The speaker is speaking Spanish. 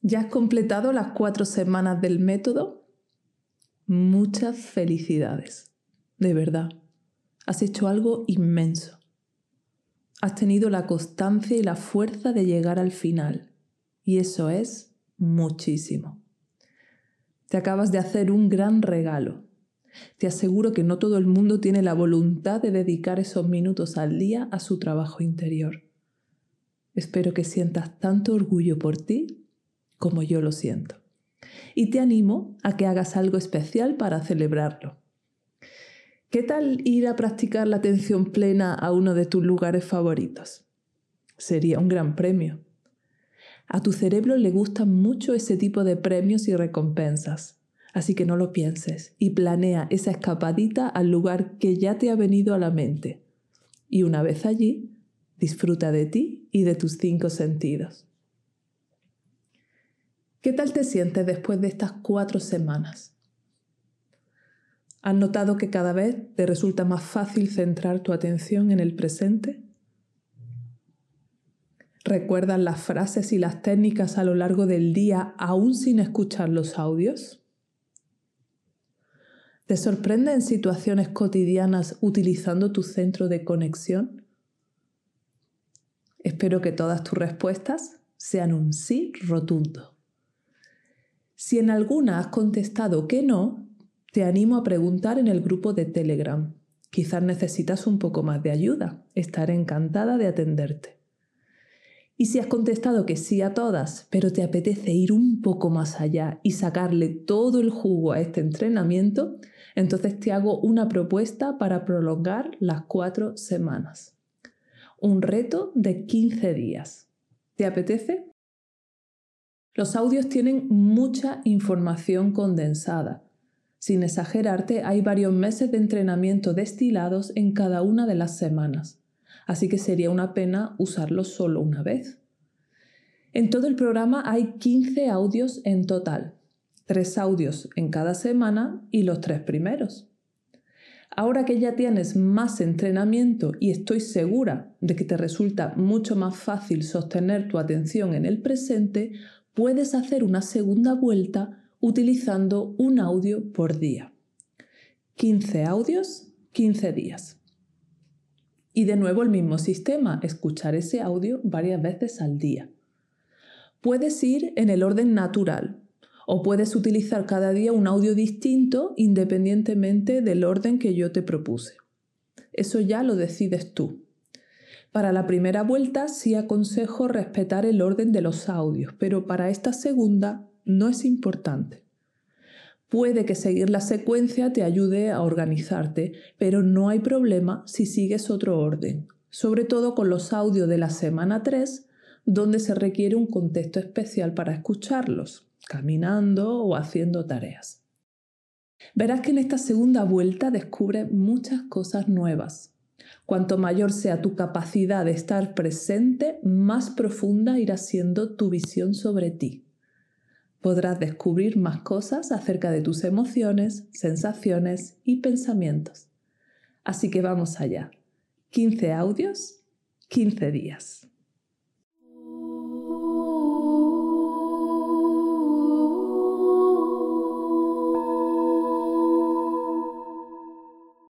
¿Ya has completado las cuatro semanas del método? Muchas felicidades, de verdad. Has hecho algo inmenso. Has tenido la constancia y la fuerza de llegar al final. Y eso es muchísimo. Te acabas de hacer un gran regalo. Te aseguro que no todo el mundo tiene la voluntad de dedicar esos minutos al día a su trabajo interior. Espero que sientas tanto orgullo por ti como yo lo siento. Y te animo a que hagas algo especial para celebrarlo. ¿Qué tal ir a practicar la atención plena a uno de tus lugares favoritos? Sería un gran premio. A tu cerebro le gustan mucho ese tipo de premios y recompensas, así que no lo pienses y planea esa escapadita al lugar que ya te ha venido a la mente. Y una vez allí, disfruta de ti y de tus cinco sentidos. ¿Qué tal te sientes después de estas cuatro semanas? ¿Has notado que cada vez te resulta más fácil centrar tu atención en el presente? ¿Recuerdas las frases y las técnicas a lo largo del día aún sin escuchar los audios? ¿Te sorprende en situaciones cotidianas utilizando tu centro de conexión? Espero que todas tus respuestas sean un sí rotundo. Si en alguna has contestado que no, te animo a preguntar en el grupo de Telegram. Quizás necesitas un poco más de ayuda. Estaré encantada de atenderte. Y si has contestado que sí a todas, pero te apetece ir un poco más allá y sacarle todo el jugo a este entrenamiento, entonces te hago una propuesta para prolongar las cuatro semanas. Un reto de 15 días. ¿Te apetece? Los audios tienen mucha información condensada. Sin exagerarte, hay varios meses de entrenamiento destilados en cada una de las semanas, así que sería una pena usarlos solo una vez. En todo el programa hay 15 audios en total, tres audios en cada semana y los tres primeros. Ahora que ya tienes más entrenamiento y estoy segura de que te resulta mucho más fácil sostener tu atención en el presente, puedes hacer una segunda vuelta utilizando un audio por día. 15 audios, 15 días. Y de nuevo el mismo sistema, escuchar ese audio varias veces al día. Puedes ir en el orden natural o puedes utilizar cada día un audio distinto independientemente del orden que yo te propuse. Eso ya lo decides tú. Para la primera vuelta sí aconsejo respetar el orden de los audios, pero para esta segunda no es importante. Puede que seguir la secuencia te ayude a organizarte, pero no hay problema si sigues otro orden, sobre todo con los audios de la semana 3, donde se requiere un contexto especial para escucharlos, caminando o haciendo tareas. Verás que en esta segunda vuelta descubres muchas cosas nuevas, Cuanto mayor sea tu capacidad de estar presente, más profunda irá siendo tu visión sobre ti. Podrás descubrir más cosas acerca de tus emociones, sensaciones y pensamientos. Así que vamos allá. 15 audios, 15 días.